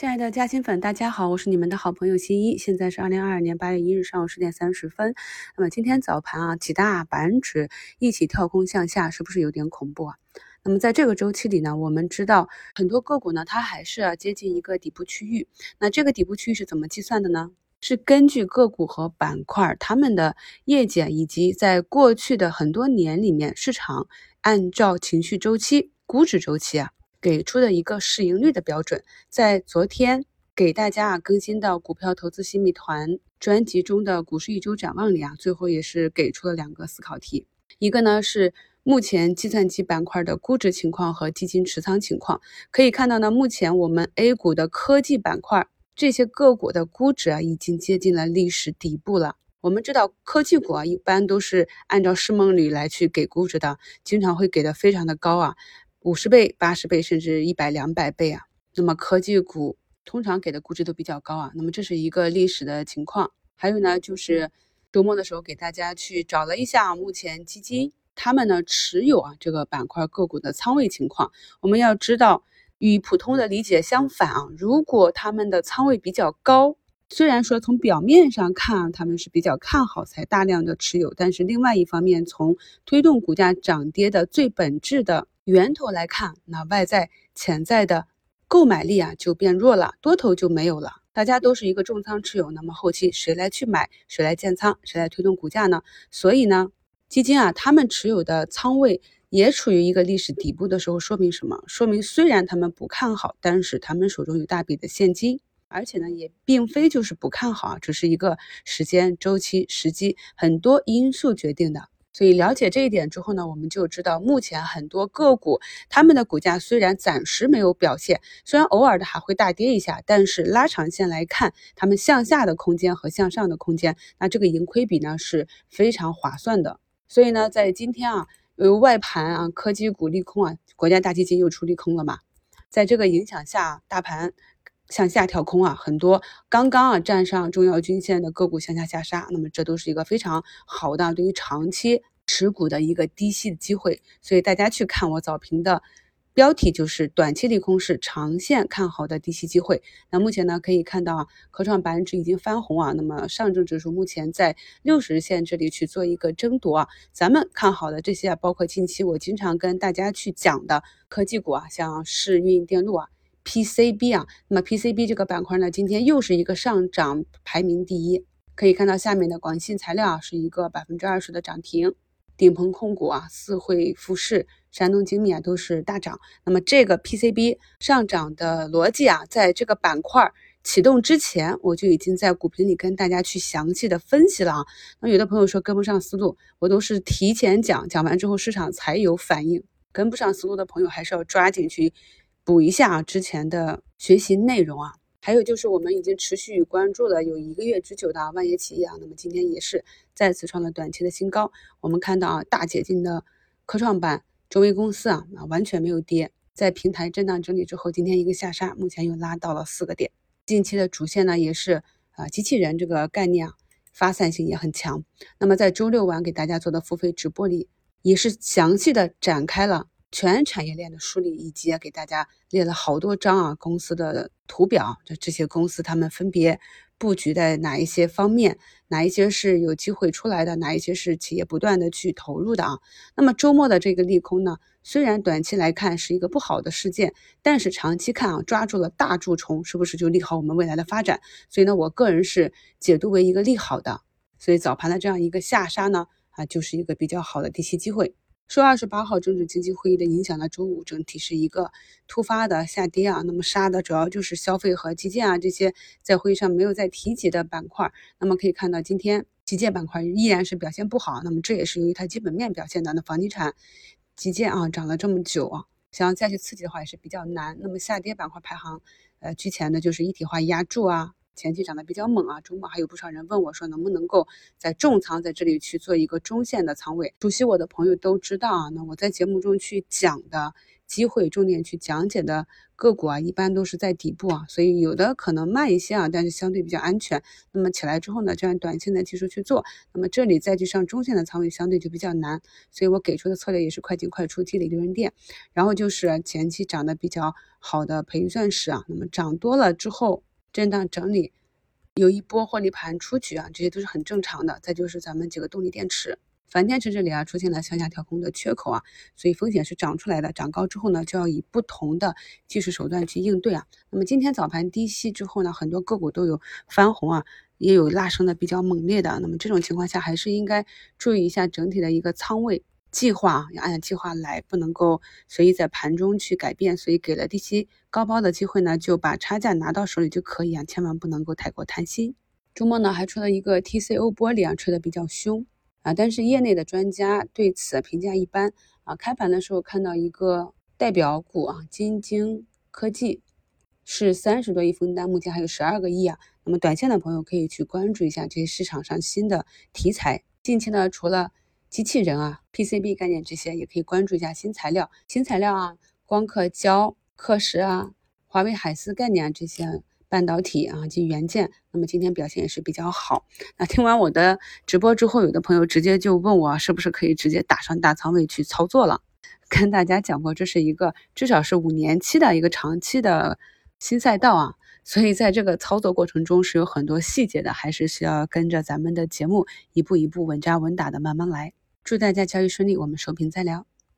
亲爱的嘉兴粉，大家好，我是你们的好朋友新一。现在是二零二二年八月一日上午十点三十分。那么今天早盘啊，几大板指一起跳空向下，是不是有点恐怖啊？那么在这个周期里呢，我们知道很多个股呢，它还是接近一个底部区域。那这个底部区域是怎么计算的呢？是根据个股和板块它们的业绩以及在过去的很多年里面，市场按照情绪周期、估值周期啊。给出的一个市盈率的标准，在昨天给大家啊更新到股票投资新米团专辑中的股市一周展望里啊，最后也是给出了两个思考题，一个呢是目前计算机板块的估值情况和基金持仓情况。可以看到呢，目前我们 A 股的科技板块这些个股的估值啊，已经接近了历史底部了。我们知道科技股啊，一般都是按照市梦率来去给估值的，经常会给的非常的高啊。五十倍、八十倍，甚至一百、两百倍啊！那么科技股通常给的估值都比较高啊。那么这是一个历史的情况。还有呢，就是周末的时候给大家去找了一下目前基金他们呢持有啊这个板块个股的仓位情况。我们要知道，与普通的理解相反啊，如果他们的仓位比较高，虽然说从表面上看他们是比较看好才大量的持有，但是另外一方面，从推动股价涨跌的最本质的。源头来看，那外在潜在的购买力啊就变弱了，多头就没有了。大家都是一个重仓持有，那么后期谁来去买，谁来建仓，谁来推动股价呢？所以呢，基金啊，他们持有的仓位也处于一个历史底部的时候，说明什么？说明虽然他们不看好，但是他们手中有大笔的现金，而且呢，也并非就是不看好，只是一个时间周期、时机很多因素决定的。所以了解这一点之后呢，我们就知道目前很多个股，他们的股价虽然暂时没有表现，虽然偶尔的还会大跌一下，但是拉长线来看，他们向下的空间和向上的空间，那这个盈亏比呢是非常划算的。所以呢，在今天啊，由于外盘啊，科技股利空啊，国家大基金又出利空了嘛，在这个影响下，大盘。向下跳空啊，很多刚刚啊站上重要均线的个股向下下杀，那么这都是一个非常好的对于长期持股的一个低吸的机会。所以大家去看我早评的标题就是短期利空是长线看好的低吸机会。那目前呢可以看到啊，科创板指已经翻红啊，那么上证指数目前在六十日线这里去做一个争夺啊。咱们看好的这些啊，包括近期我经常跟大家去讲的科技股啊，像世运电路啊。PCB 啊，那么 PCB 这个板块呢，今天又是一个上涨排名第一。可以看到下面的广信材料啊，是一个百分之二十的涨停，顶鹏控股啊、四汇富士、山东精密啊都是大涨。那么这个 PCB 上涨的逻辑啊，在这个板块启动之前，我就已经在股评里跟大家去详细的分析了啊。那有的朋友说跟不上思路，我都是提前讲，讲完之后市场才有反应。跟不上思路的朋友，还是要抓紧去。补一下啊，之前的学习内容啊，还有就是我们已经持续关注了有一个月之久的万业企业啊，那么今天也是再次创了短期的新高。我们看到啊，大解禁的科创板中微公司啊，啊完全没有跌，在平台震荡整理之后，今天一个下杀，目前又拉到了四个点。近期的主线呢，也是啊机器人这个概念啊，发散性也很强。那么在周六晚给大家做的付费直播里，也是详细的展开了。全产业链的梳理，以及给大家列了好多张啊公司的图表，就这些公司他们分别布局在哪一些方面，哪一些是有机会出来的，哪一些是企业不断的去投入的啊。那么周末的这个利空呢，虽然短期来看是一个不好的事件，但是长期看啊，抓住了大蛀虫，是不是就利好我们未来的发展？所以呢，我个人是解读为一个利好的。所以早盘的这样一个下杀呢，啊，就是一个比较好的低吸机会。受二十八号政治经济会议的影响呢，周五整体是一个突发的下跌啊。那么杀的主要就是消费和基建啊这些在会议上没有再提及的板块。那么可以看到，今天基建板块依然是表现不好。那么这也是由于它基本面表现的。那房地产、基建啊涨了这么久啊，想要再去刺激的话也是比较难。那么下跌板块排行呃居前的就是一体化压铸啊。前期涨得比较猛啊，周末还有不少人问我说，能不能够在重仓在这里去做一个中线的仓位？熟悉我的朋友都知道啊，那我在节目中去讲的机会重点去讲解的个股啊，一般都是在底部啊，所以有的可能慢一些啊，但是相对比较安全。那么起来之后呢，就按短线的技术去做。那么这里再去上中线的仓位，相对就比较难。所以我给出的策略也是快进快出，积累利润点。然后就是前期涨得比较好的培育钻石啊，那么涨多了之后震荡整理，有一波获利盘出局啊，这些都是很正常的。再就是咱们几个动力电池。钒电池这里啊出现了向下跳空的缺口啊，所以风险是涨出来的，涨高之后呢就要以不同的技术手段去应对啊。那么今天早盘低吸之后呢，很多个股都有翻红啊，也有拉升的比较猛烈的。那么这种情况下还是应该注意一下整体的一个仓位计划，要按计划来，不能够随意在盘中去改变。所以给了低吸高抛的机会呢，就把差价拿到手里就可以啊，千万不能够太过贪心。周末呢还出了一个 TCO 玻璃啊，吹的比较凶。啊，但是业内的专家对此评价一般啊。开盘的时候看到一个代表股啊，金晶科技是三十多亿封单，目前还有十二个亿啊。那么短线的朋友可以去关注一下这些市场上新的题材。近期呢，除了机器人啊、PCB 概念这些，也可以关注一下新材料、新材料啊，光刻胶、刻蚀啊，华为海思概念啊这些。半导体啊及元件，那么今天表现也是比较好。那听完我的直播之后，有的朋友直接就问我是不是可以直接打上大仓位去操作了。跟大家讲过，这是一个至少是五年期的一个长期的新赛道啊，所以在这个操作过程中是有很多细节的，还是需要跟着咱们的节目一步一步稳扎稳打的慢慢来。祝大家交易顺利，我们收评再聊。